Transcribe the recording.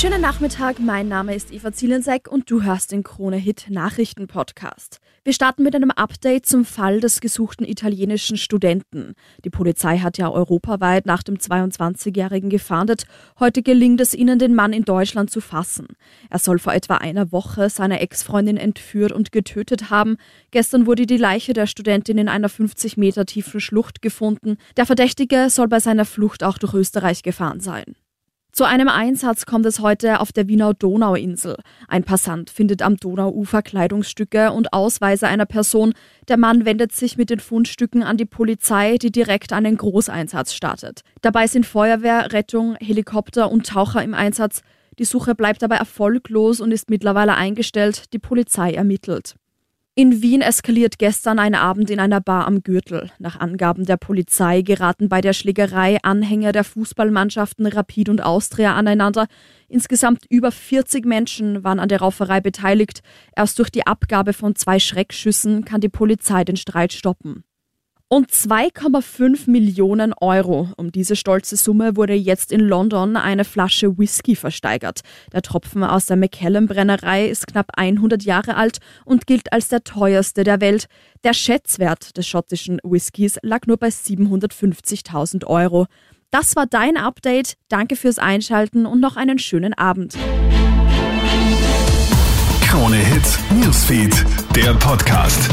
Schönen Nachmittag, mein Name ist Eva Zielensek und du hörst den Krone Hit Nachrichten Podcast. Wir starten mit einem Update zum Fall des gesuchten italienischen Studenten. Die Polizei hat ja europaweit nach dem 22-Jährigen gefahndet. Heute gelingt es ihnen, den Mann in Deutschland zu fassen. Er soll vor etwa einer Woche seine Ex-Freundin entführt und getötet haben. Gestern wurde die Leiche der Studentin in einer 50 Meter tiefen Schlucht gefunden. Der Verdächtige soll bei seiner Flucht auch durch Österreich gefahren sein. Zu einem Einsatz kommt es heute auf der Wiener Donauinsel. Ein Passant findet am Donauufer Kleidungsstücke und Ausweise einer Person. Der Mann wendet sich mit den Fundstücken an die Polizei, die direkt einen Großeinsatz startet. Dabei sind Feuerwehr, Rettung, Helikopter und Taucher im Einsatz. Die Suche bleibt dabei erfolglos und ist mittlerweile eingestellt. Die Polizei ermittelt. In Wien eskaliert gestern ein Abend in einer Bar am Gürtel. Nach Angaben der Polizei geraten bei der Schlägerei Anhänger der Fußballmannschaften Rapid und Austria aneinander. Insgesamt über 40 Menschen waren an der Rauferei beteiligt. Erst durch die Abgabe von zwei Schreckschüssen kann die Polizei den Streit stoppen. Und 2,5 Millionen Euro. Um diese stolze Summe wurde jetzt in London eine Flasche Whisky versteigert. Der Tropfen aus der McKellen Brennerei ist knapp 100 Jahre alt und gilt als der teuerste der Welt. Der Schätzwert des schottischen Whiskys lag nur bei 750.000 Euro. Das war dein Update. Danke fürs Einschalten und noch einen schönen Abend. Krone Hits, Newsfeed, der Podcast.